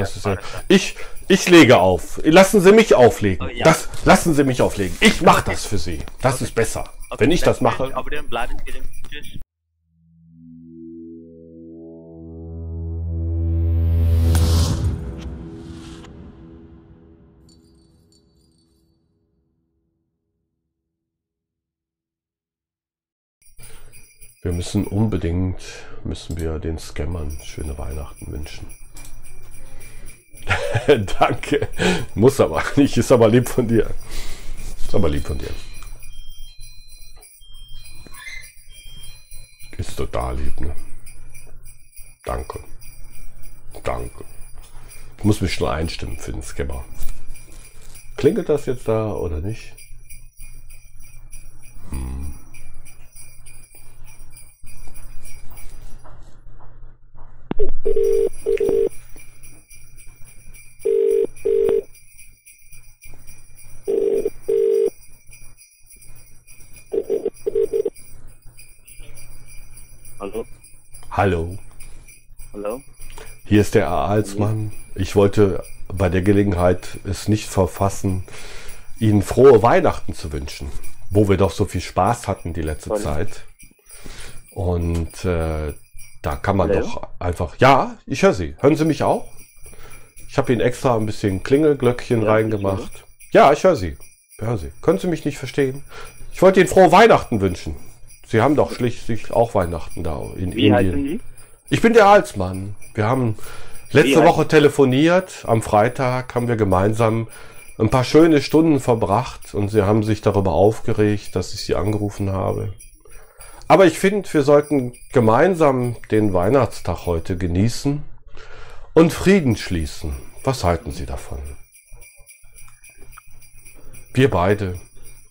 Das ist ich, ich lege auf. Lassen Sie mich auflegen. Oh, ja. Das, lassen Sie mich auflegen. Ich mache das für Sie. Das ist besser. Okay, Wenn ich das mache. Aber dann bleiben Sie. Wir müssen unbedingt, müssen wir den Scammern schöne Weihnachten wünschen. Danke. Muss aber nicht. Ist aber lieb von dir. Ist aber lieb von dir. Ist total lieb, ne? Danke. Danke. Ich muss mich nur einstimmen für den Scammer. Klingelt das jetzt da oder nicht? Hallo. Hallo? Hier ist der A. Alsmann. Ich wollte bei der Gelegenheit es nicht verfassen, Ihnen frohe Weihnachten zu wünschen, wo wir doch so viel Spaß hatten die letzte Hallo. Zeit. Und äh, da kann man Hallo? doch einfach. Ja, ich höre Sie. Hören Sie mich auch? Ich habe Ihnen extra ein bisschen Klingelglöckchen Ja, reingemacht. Ja, ich höre Sie. Ich höre Sie. Können Sie mich nicht verstehen? Ich wollte Ihnen frohe Weihnachten wünschen. Sie haben doch schließlich auch Weihnachten da in Wie Indien. Sie? Ich bin der Alsmann. Wir haben letzte Wie Woche telefoniert. Am Freitag haben wir gemeinsam ein paar schöne Stunden verbracht und Sie haben sich darüber aufgeregt, dass ich Sie angerufen habe. Aber ich finde, wir sollten gemeinsam den Weihnachtstag heute genießen und Frieden schließen. Was halten Sie davon? Wir beide.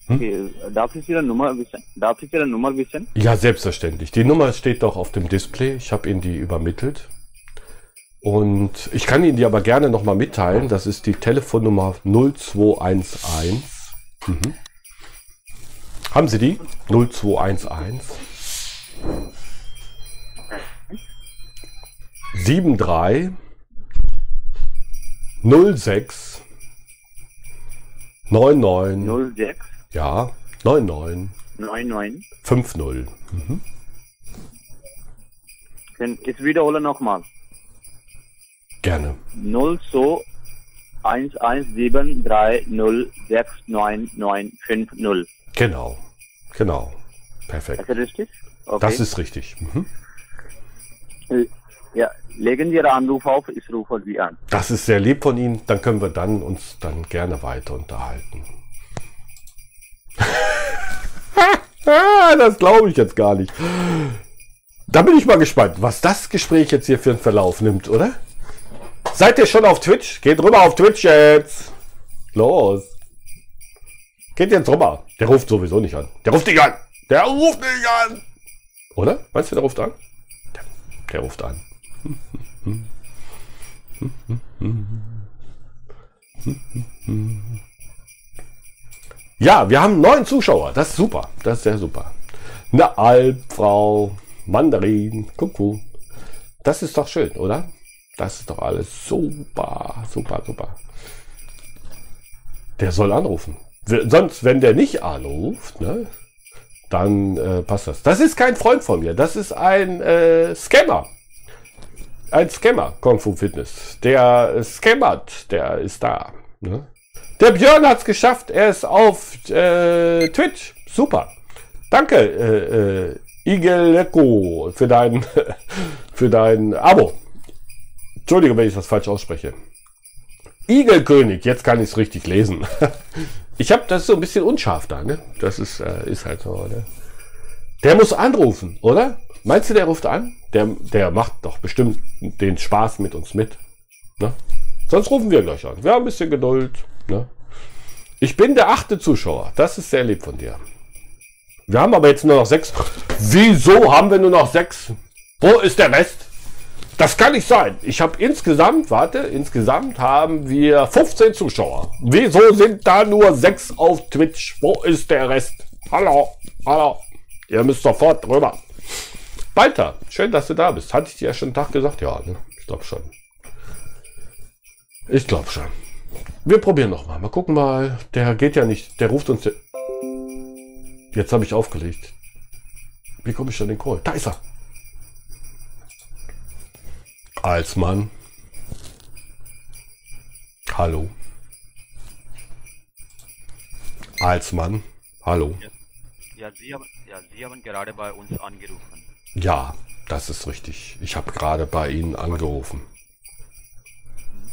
Okay, darf ich Ihre Nummer wissen? Darf ich Ihre Nummer wissen? Ja, selbstverständlich. Die Nummer steht doch auf dem Display. Ich habe Ihnen die übermittelt. Und ich kann Ihnen die aber gerne nochmal mitteilen. Das ist die Telefonnummer 0211. Mhm. Haben Sie die? 0211 73 06 99 06 ja 99 99. 50. Mhm. Dann ich wiederhole nochmal. Gerne. 02 1173069950. Genau. Genau. Perfekt. Ist das richtig? Okay. Das ist richtig. Mhm. ja, legen Sie Ihren Anruf auf, ich rufe Sie an. Das ist sehr lieb von Ihnen. Dann können wir dann uns dann gerne weiter unterhalten. Das glaube ich jetzt gar nicht. Da bin ich mal gespannt, was das Gespräch jetzt hier für einen Verlauf nimmt, oder? Seid ihr schon auf Twitch? Geht rüber auf Twitch jetzt. Los. Geht jetzt rüber. Der ruft sowieso nicht an. Der ruft nicht an. Der ruft nicht an. Oder? Meinst du, der ruft an? Der, der ruft an. Ja, wir haben neuen Zuschauer. Das ist super. Das ist sehr super. Eine Albfrau, Mandarin, Kuckuck. Das ist doch schön, oder? Das ist doch alles super, super, super. Der soll anrufen. Sonst, wenn der nicht anruft, ne, dann äh, passt das. Das ist kein Freund von mir. Das ist ein äh, Scammer. Ein Scammer, Kung Fu Fitness. Der äh, scammert, der ist da. Ne? Der Björn hat's geschafft. Er ist auf äh, Twitch. Super. Danke, äh, äh, Igeleko, für dein, für dein Abo. Entschuldige, wenn ich das falsch ausspreche. Igelkönig, jetzt kann ich es richtig lesen. Ich habe das so ein bisschen unscharf da, ne? Das ist, äh, ist halt so, ne? Der muss anrufen, oder? Meinst du, der ruft an? Der, der macht doch bestimmt den Spaß mit uns mit. Ne? Sonst rufen wir gleich an. Wir haben ein bisschen Geduld. Ne? Ich bin der achte Zuschauer. Das ist sehr lieb von dir. Wir haben aber jetzt nur noch sechs. Wieso haben wir nur noch sechs? Wo ist der Rest? Das kann nicht sein. Ich habe insgesamt, warte, insgesamt haben wir 15 Zuschauer. Wieso sind da nur sechs auf Twitch? Wo ist der Rest? Hallo, hallo. Ihr müsst sofort rüber. Walter, schön, dass du da bist. Hatte ich dir ja schon einen Tag gesagt? Ja, ne? ich glaube schon. Ich glaube schon. Wir probieren noch mal. Mal gucken mal. Der geht ja nicht. Der ruft uns. Jetzt habe ich aufgelegt. Wie komme ich an den Call? Da ist er. Als Mann. Hallo. Als Mann. Hallo. Ja, Sie haben, ja, Sie haben gerade bei uns angerufen. Ja, das ist richtig. Ich habe gerade bei Ihnen angerufen.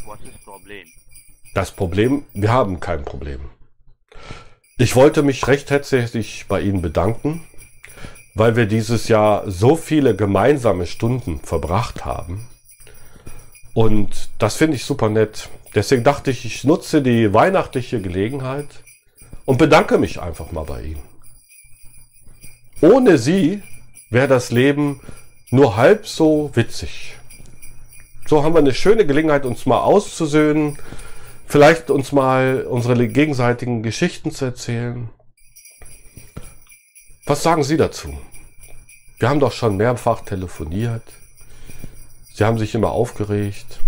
Was ist das Problem? Das Problem, wir haben kein Problem. Ich wollte mich recht herzlich bei Ihnen bedanken, weil wir dieses Jahr so viele gemeinsame Stunden verbracht haben. Und das finde ich super nett. Deswegen dachte ich, ich nutze die weihnachtliche Gelegenheit und bedanke mich einfach mal bei Ihnen. Ohne Sie wäre das Leben nur halb so witzig. So haben wir eine schöne Gelegenheit, uns mal auszusöhnen, vielleicht uns mal unsere gegenseitigen Geschichten zu erzählen. Was sagen Sie dazu? Wir haben doch schon mehrfach telefoniert. Sie haben sich immer aufgeregt.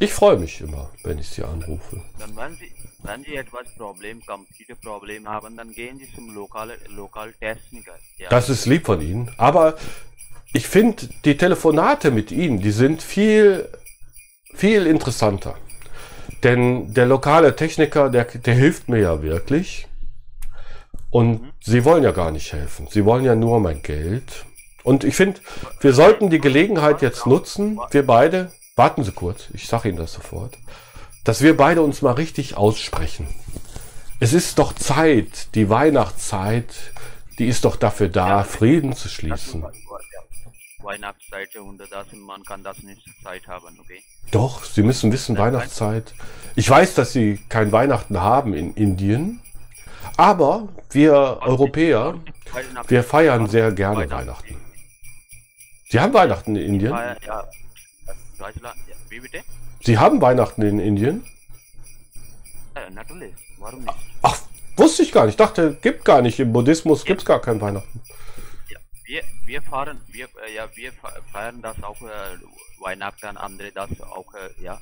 Ich freue mich immer, wenn ich Sie anrufe. Dann wenn Sie, wenn Sie etwas Problem, Computerproblem haben, dann gehen Sie zum lokalen Lokaltechniker. Ja. Das ist lieb von Ihnen. Aber ich finde, die Telefonate mit Ihnen, die sind viel, viel interessanter. Denn der lokale Techniker, der, der hilft mir ja wirklich. Und Mhm. Sie wollen ja gar nicht helfen. Sie wollen ja nur mein Geld. Und ich finde, wir sollten die Gelegenheit jetzt nutzen, wir beide, warten Sie kurz, ich sage Ihnen das sofort, dass wir beide uns mal richtig aussprechen. Es ist doch Zeit, die Weihnachtszeit, die ist doch dafür da, Frieden zu schließen. Weihnachtszeit und das, man kann das nicht Zeit haben, okay? Doch, Sie müssen wissen, Weihnachtszeit. Ich weiß, dass Sie kein Weihnachten haben in Indien, aber wir Europäer, wir feiern sehr gerne Weihnachten. Sie haben Weihnachten in Indien? Ja. Wie bitte? Sie haben Weihnachten in Indien? Ja, natürlich. Warum nicht? Ach, wusste ich gar nicht. Ich dachte, gibt gar nicht. Im Buddhismus gibt es gar kein Weihnachten. Ja, wir, wir fahren, wir, äh, ja, wir fe- feiern das auch äh, Weihnachten, andere das auch, äh, ja.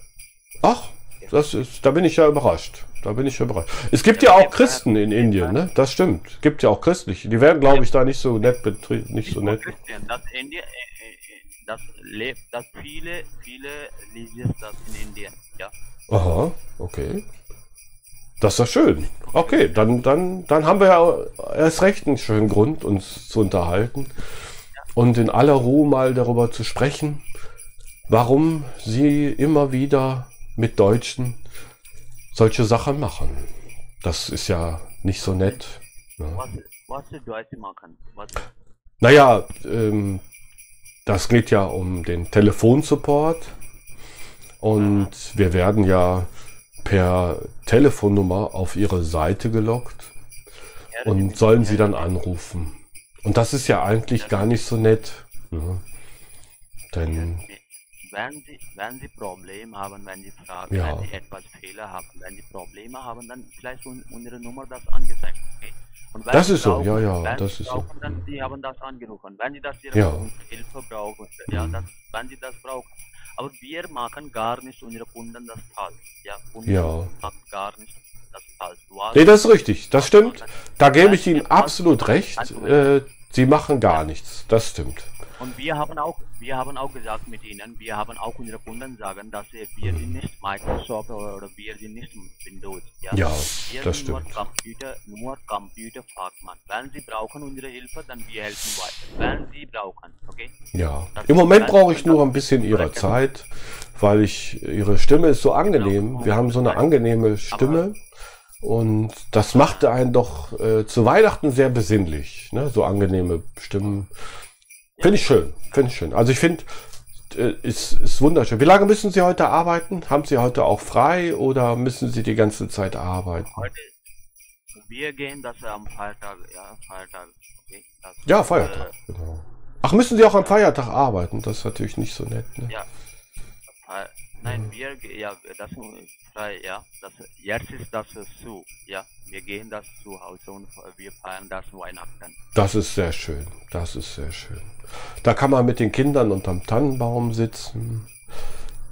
Ach, das ist, da bin ich ja überrascht. Da bin ich ja überrascht. Es gibt ja auch Christen in Indien, ne? Das stimmt. Gibt ja auch christliche. Die werden, glaube ich, da nicht so nett betrieben, nicht so nett. Christian, das Indien, äh, äh, das lebt, das viele, viele Religions das in Indien, ja. Aha, okay. Das ist ja schön. Okay, dann, dann, dann haben wir ja erst recht einen schönen Grund, uns zu unterhalten und in aller Ruhe mal darüber zu sprechen, warum sie immer wieder mit Deutschen solche Sachen machen. Das ist ja nicht so nett. Ne? Was, was die Deutsche machen? Was, Naja, ähm, das geht ja um den Telefonsupport und wir werden ja per Telefonnummer auf ihre Seite gelockt und sollen sie dann anrufen. Und das ist ja eigentlich gar nicht so nett. Ne? Denn wenn Sie, wenn Sie Probleme haben, wenn Sie fragen, Ja. wenn Sie etwas Fehler haben, wenn Sie Probleme haben, dann vielleicht un, unsere Nummer das angezeigt. Okay? Und wenn Das Sie ist so, brauchen- ja, ja, wenn das ist so. brauchen, Dann Sie haben das angerufen. Wenn Sie das Ihre Ja. Hilfe brauchen, ja, das, wenn Sie das brauchen. Aber wir machen gar nicht unsere Kunden das falsch. Ja, Kunden Ja. machen gar nicht das falsch. Nee, das ist richtig, das stimmt. Da gebe ich Ihnen absolut recht. Äh, sie machen gar nichts. Das stimmt. Und wir haben auch, wir haben auch gesagt mit ihnen, wir haben auch unsere Kunden sagen, dass wir wir sind nicht Microsoft oder, wir sind nicht Windows. Ja, Ja, wir das sind nur stimmt. Computer, nur Computerfachmann. Wenn Sie brauchen unsere Hilfe, dann wir helfen weiter. Wenn Sie brauchen, okay? Ja, im Moment brauche ich nur ein bisschen Ihrer Zeit, weil ich Ihre Stimme ist so angenehm. Wir haben so eine angenehme Stimme und das machte einen doch äh, zu Weihnachten sehr besinnlich. Ne? So angenehme Stimmen. Finde ich schön, finde ich schön. Also ich finde, äh, ist, ist wunderschön. Wie lange müssen Sie heute arbeiten? Haben Sie heute auch frei oder müssen Sie die ganze Zeit arbeiten? Heute, wir gehen das am Feiertag, ja, Feiertag, okay? Das, Ja, Feiertag. Genau. Ach, müssen Sie auch am Feiertag arbeiten? Das ist natürlich nicht so nett. Ne? Äh, ja. Nein, wir, ge- ja, das frei, ja. Das, jetzt ist das zu, ja. Wir gehen das zu Hause und wir feiern das Weihnachten. Das ist sehr schön. Das ist sehr schön. Da kann man mit den Kindern unterm Tannenbaum sitzen.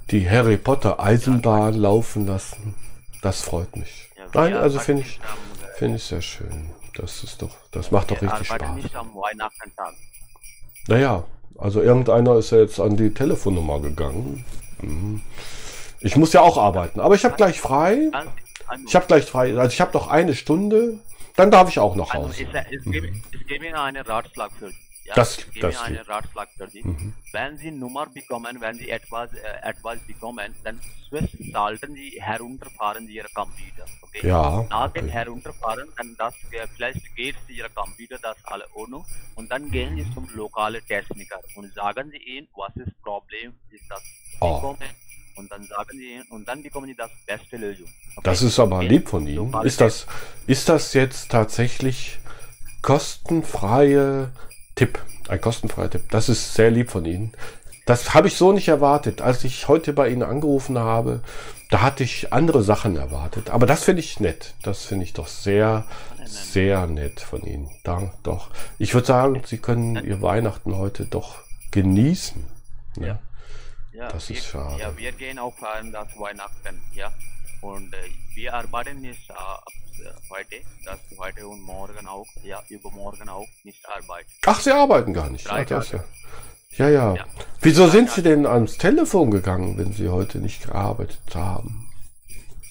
die Harry Potter Eisenbahn laufen lassen. Das freut mich. Ja, Nein, wir also finde ich, äh, finde ich sehr schön. Das ist doch, das macht doch wir richtig Spaß. nicht am Weihnachtstag. Naja, also irgendeiner ist ja jetzt an die Telefonnummer gegangen. Mhm. Ich muss ja auch arbeiten, aber ich habe gleich frei. Ich habe gleich frei. Also ich habe noch eine Stunde, dann darf ich auch nach Also ich, ich, gebe, Ihnen einen Ratschlag für Sie. Ja? Das- ich gebe das Ihnen einen. Ratschlag für Sie. Mhm. Wenn Sie Nummer bekommen, wenn Sie etwas, äh, etwas bekommen, dann sollten Sie herunterfahren Ihre Computer. Okay? Ja, Nach dem okay. Herunterfahren, dann das, äh, vielleicht geht Ihr Computer das alle Ordnung und dann gehen Sie zum lokalen Techniker und sagen Sie ihm, was ist Problem, ist das Oh. und dann sagen ihm und dann bekommen Sie das beste Lösung. Okay? Das ist aber lieb von Ihnen. Ist das, ist das jetzt tatsächlich kostenfreie Tipp? Ein kostenfreier Tipp. Das ist sehr lieb von Ihnen. Das habe ich so nicht erwartet. Als ich heute bei Ihnen angerufen habe, da hatte ich andere Sachen erwartet. Aber das finde ich nett. Das finde ich doch sehr, sehr nett von Ihnen. Dank doch. Ich würde sagen, Sie können Ihr Weihnachten heute doch genießen. Ne? Ja. Ja, Das wir, ist schade. Ja, wir gehen auch feiern das Weihnachten, ja. Und äh, wir arbeiten nicht äh, ab, heute, das heute und morgen auch, ja, übermorgen auch nicht arbeiten. Ach, Sie arbeiten gar nicht. Ach, das ja. Ja, ja. Ja. Wieso sind Sie denn ans Telefon gegangen, wenn Sie heute nicht gearbeitet haben?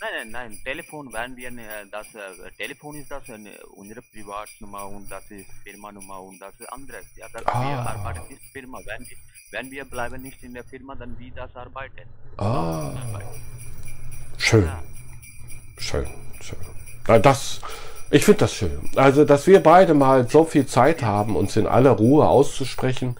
Nein, nein, nein, Telefon, wenn wir, äh, das, äh, Telefon ist das äh, unsere Privatnummer und das ist Firma-Nummer und das ist anderes. Ja, das, Ah. wir arbeiten nicht Firma. Wenn, wir- wenn wir bleiben nicht in der Firma, dann wie das arbeiten. Ah, schön, Ja. schön, schön. Na, das, ich finde das schön. Also, dass wir beide mal so viel Zeit haben, uns in aller Ruhe auszusprechen,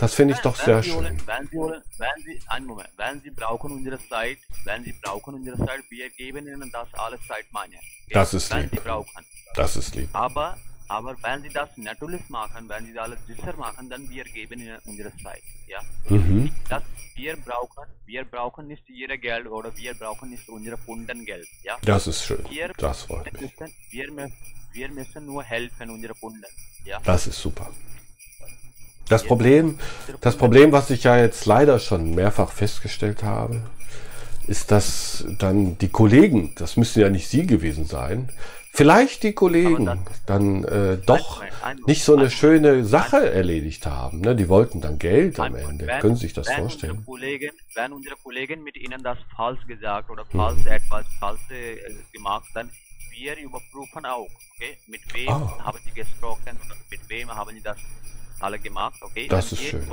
das finde ich doch sehr schön. Wenn Sie wenn Sie, einen Moment, wenn Sie brauchen unsere Zeit, wenn Sie brauchen unsere Zeit, wir geben Ihnen das alles Zeit meine. Okay? Das ist Wenn lieb. Sie brauchen. Das ist lieb. Aber, aber wenn Sie das natürlich machen, wenn Sie das alles sicher machen, dann wir geben Ihnen unsere Zeit. Ja? Mhm. Das, wir brauchen, wir brauchen nicht Ihr Geld oder wir brauchen nicht unsere Kundengeld. Ja? Das ist schön. Wir, Das freut mich. müssen, wir, mü- wir müssen nur helfen, unsere Kunden. Ja? Das ist super. Das Problem, das Problem, was ich ja jetzt leider schon mehrfach festgestellt habe, ist, dass dann die Kollegen, das müssen ja nicht Sie gewesen sein, vielleicht die Kollegen dann äh, doch nicht so eine ein- schöne Sache erledigt haben. Ne? Die wollten dann Geld am Ende. Können Sie sich das vorstellen? Unsere Kollegen, wenn unsere Kollegen mit Ihnen das falsch gesagt oder falsch etwas falsch äh, gemacht, dann wir überprüfen auch, okay? Mit wem Ah. haben Sie gesprochen oder mit wem haben Sie das alle gemacht, okay? Das ist wir schön.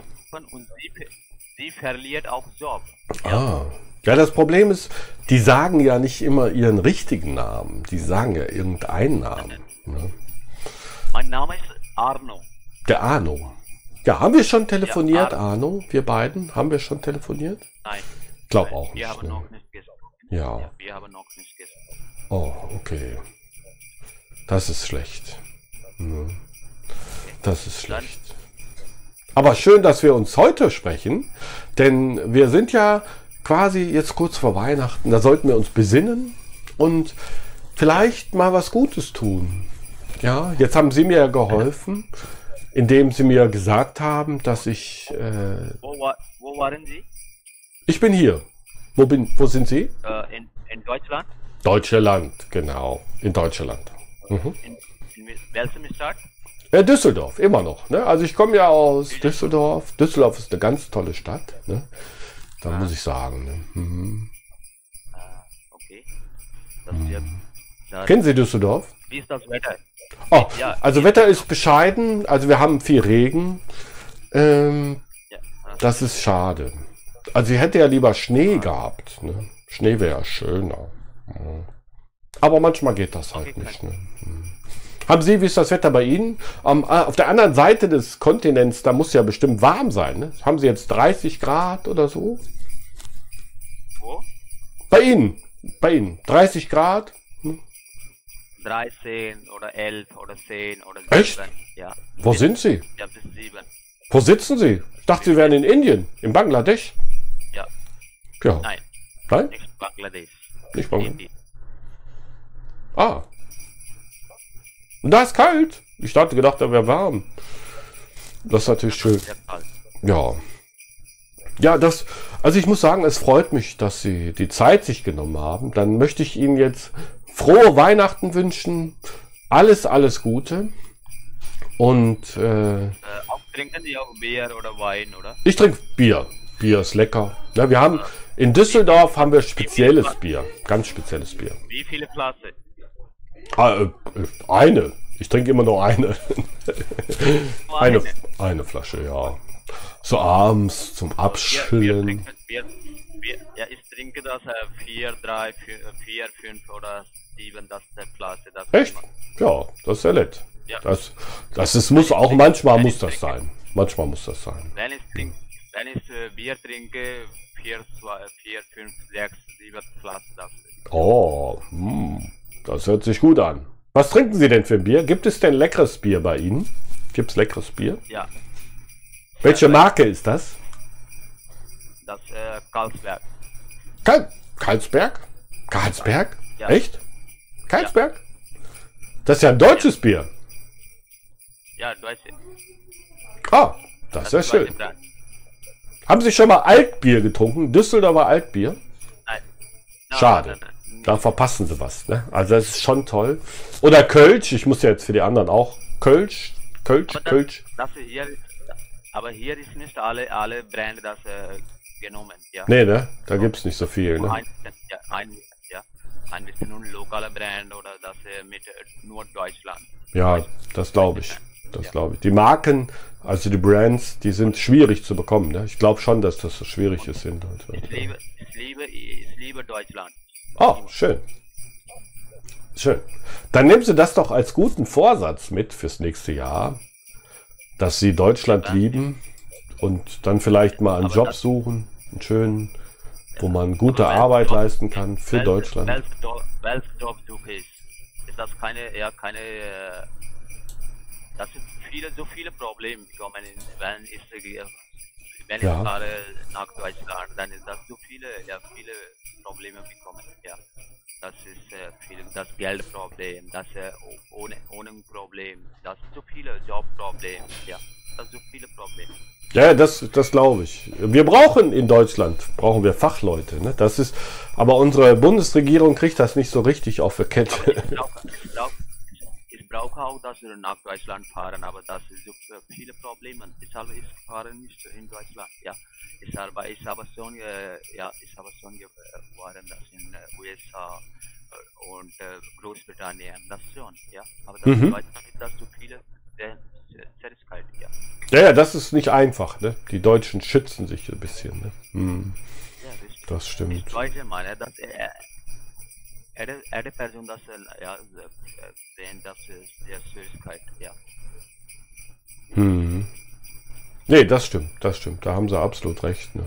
Und Sie, Sie verliert auch Job. Ah. Ja, das Problem ist, die sagen ja nicht immer ihren richtigen Namen. Die sagen ja irgendeinen Namen. Ne? Mein Name ist Arno. Der Arno. Ja, haben wir schon telefoniert, Ja, Arno? Wir beiden? Haben wir schon telefoniert? Nein, Glaub nein, auch wir nicht. haben Ne? noch nicht gesprochen. Ja. wir haben noch nicht gesprochen. Oh, okay. Das ist schlecht. Ne? Das ist schlecht. Aber schön, dass wir uns heute sprechen, denn wir sind ja quasi jetzt kurz vor Weihnachten. Da sollten wir uns besinnen und vielleicht mal was Gutes tun. Ja, jetzt haben Sie mir ja geholfen, indem Sie mir gesagt haben, dass ich äh, Wo, war, wo waren Sie? ich bin hier. Wo bin wo sind Sie? Äh, in, in Deutschland? Deutschland, genau, in Deutschland. Mhm. In, in welchem Stadt? Ja, Düsseldorf, immer noch. Ne? Also ich komme ja aus Düsseldorf. Düsseldorf ist eine ganz tolle Stadt. Ne? Da muss ich sagen. Ne? Mhm. Ah, okay. Da, Kennen Sie Düsseldorf? wie ist das Wetter? Oh, Ja. also Wetter ist bescheiden. Also wir haben viel Regen. Ähm, Ja, äh, das ist schade. Also ich hätte ja lieber Schnee gehabt. Ne? Schnee wäre schöner. Ja. Aber manchmal geht das halt Okay, nicht. Ne? Mhm. Haben Sie, wie ist das Wetter bei Ihnen? Am, äh, auf der anderen Seite des Kontinents, da muss ja bestimmt warm sein. Ne? Haben Sie jetzt 30 Grad oder so? wo? Bei Ihnen, bei Ihnen, 30 Grad? 13 oder 11 oder 10 oder 7. Echt? Ja. Wo Bis- sind Sie? Ja, bis 7. Wo sitzen Sie? Ich dachte, Sie wären in Indien, in Bangladesch. Ja. Ja. Nein, Nein? nicht Bangladesch. Nicht Bangladesch. Indien. Ah. Und da ist kalt. Ich hatte gedacht, da wäre warm. Das ist natürlich schön. Ja. Ja, das, also ich muss sagen, es freut mich, dass Sie die Zeit sich genommen haben. Dann möchte ich Ihnen jetzt frohe Weihnachten wünschen. Alles, alles Gute. Und äh, Äh, auch trinken Sie auch Bier oder Wein, oder? ich trinke Bier. Bier ist lecker. Ja, wir haben in Düsseldorf haben wir spezielles Bier. Ganz spezielles Bier. Wie viele Klasse? Ah, äh, eine. Ich trinke immer nur eine. eine. Eine Flasche, ja. So abends zum Abschillen. trinken, wir, wir, ja, ich trinke das äh, 4, 3, 4, 5 oder 7, das ist der Klasse. Das Echt? Ja, das ist ja nett. Ja. Das, das ist, muss auch, manchmal muss das sein. Manchmal muss das sein. Wenn ich, trink, wenn ich äh, Bier trinke, 4, 2, 4, 5, 6, 7 Klasse, das. Oh, hm, das hört sich gut an. Was trinken Sie denn für ein Bier? Gibt es denn leckeres Bier bei Ihnen? Gibt es leckeres Bier? Ja, Welche Marke ist das? das äh, Karlsberg. Karl Karlsberg? Karlsberg? Ja. Echt? Karlsberg? Das ist ja ein deutsches Bier. Ja, deutsche. Ah, das ist ja ist deutsche schön. Brand. Haben Sie schon mal Altbier getrunken? Düsseldorfer Altbier? Nein. Nein, Schade. nein, nein. Da verpassen Sie was. Ne? Also das ist schon toll. Oder Kölsch. Ich muss ja jetzt für die anderen auch Kölsch. Kölsch, Aber das, Kölsch. das hier, aber hier ist nicht alle, alle Brand das äh, genommen. Ja. Nee, ne? Da gibt's nicht so viel. Ne? Ein, ja, ein, ja, ein bisschen nur lokale Brand oder das äh, mit äh, nur Deutschland. Ja, das glaube ich. Das glaube ich. Die Marken, also die Brands, die sind schwierig zu bekommen. Ne? Ich glaube schon, dass das so schwierig ist in Deutschland. Ich liebe, ich liebe, ich liebe Deutschland. Oh, schön. Schön. Dann nehmen Sie das doch als guten Vorsatz mit fürs nächste Jahr, dass Sie Deutschland lieben und dann vielleicht mal einen Job suchen, einen schönen, wo man gute wenn- Arbeit leisten kann für Deutschland. Welch Job, welch Job suche ich? Ist das keine, ja, keine, äh, das sind viele, so viele Probleme wenn ich, äh, wenn Ja. ich fahre nach Deutschland, dann ist das so viele, ja, viele Probleme bekommen, ja. Das ist äh, viel, das Geldproblem, das äh, ohne, ohne Problem, das so viele Jobprobleme, ja. Das so viele Probleme. Ja, das, das glaube ich. Wir brauchen in Deutschland, brauchen wir Fachleute. Ne? Das ist, aber unsere Bundesregierung kriegt das nicht so richtig auf der Aber Kette. brauche, ich brauche, ich brauche auch, dass wir nach Deutschland fahren, aber das ist so äh, viele Probleme. Deshalb ich fahre nicht in Deutschland. Ja, ich habe, ich habe schon, äh, ja, ich habe schon äh, waren das in äh, USA äh, und äh, Großbritannien, das schon, ja. Aber das Mhm. in Deutschland ist das so viele äh, Zerriskeit, ja. Ja, ja, das ist nicht einfach. Ne? Die Deutschen schützen sich ein bisschen. Ne? Hm, Ja, das Ich stimmt. Deutsche meine, dass äh, eine, eine Person das ja, sehen, das ist der Zerriskeit, ja. Hm. Nee, das stimmt, das stimmt. Da haben sie absolut recht. Ne?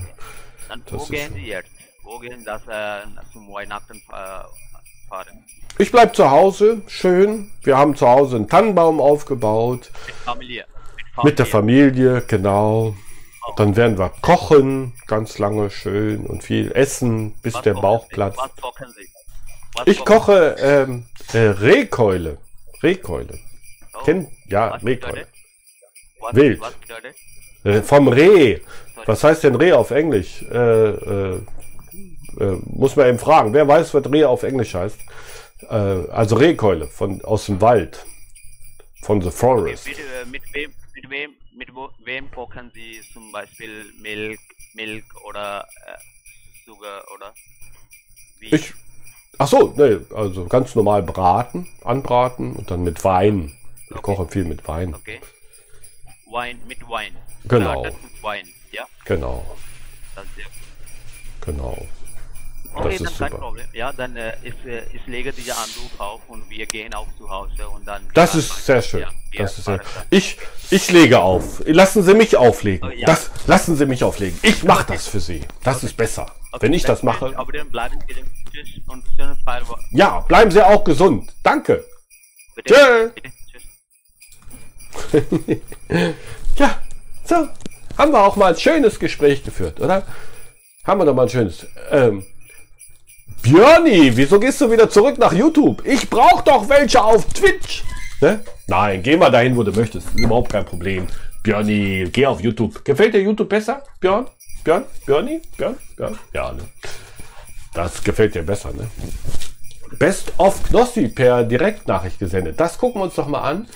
Dann Das wo gehen. Sie jetzt? Wo gehen das äh, zum Weihnachten äh, fahren? Ich bleib zu Hause, schön. Wir haben zu Hause einen Tannenbaum aufgebaut. Mit Familie. Mit der Familie, genau. Dann werden wir kochen, ganz lange schön und viel essen, bis Was der Bauch platzt. Was kochen Sie? Ich koche ähm, äh, Rehkeule. Rehkeule. Oh, Kennt? Ja, Rehkeule. Wild. Äh, vom Reh. Was heißt denn Reh auf Englisch? Äh, äh, äh, muss man eben fragen. Wer weiß, was Reh auf Englisch heißt? Äh, also Rehkeule von, aus dem Wald. Von The Okay, Forest. mit, äh, mit wem, mit wem, mit wem kochen Sie zum Beispiel Milch, Milch oder äh, Sugar oder? Wie? Ich. Ach so, nee, also ganz normal braten, anbraten und dann mit Wein. Ich Okay. koche viel mit Wein. Okay. Wein mit Wein. Genau. Startet mit Wein, ja. Genau, Das ist sehr genau. Okay, Das dann ist kein super. Problem. Ja, dann äh, ich, äh, ich lege diesen Anruf auf und wir gehen auch zu Hause und dann. Das Ja, ist sehr schön. Ja, Das ist sehr, dann. ich, ich lege auf. Lassen Sie mich auflegen. Oh, ja. Das, lassen Sie mich auflegen. Ich mache das für Sie. Das ist besser. Okay, Wenn ich dann das mache. Aber dann bleiben Sie. Tschüss und schönes Feierabend. Ja, bleiben Sie auch gesund. Danke. Bitte. Tschö. Bitte. Tschüss. Ja, so. Haben wir auch mal ein schönes Gespräch geführt, oder? Haben wir doch mal ein schönes. Ähm, Björni, wieso gehst du wieder zurück nach YouTube? Ich brauch doch welche auf Twitch. Ne? Nein, geh mal dahin, wo du möchtest. Ist überhaupt kein Problem. Björni, geh auf YouTube. Gefällt dir YouTube besser, Björn? Björn? Björn? Björni? Björn? Björn? Ja, ne? Das gefällt dir besser, ne? Best of Knossi per Direktnachricht gesendet. Das gucken wir uns doch mal an.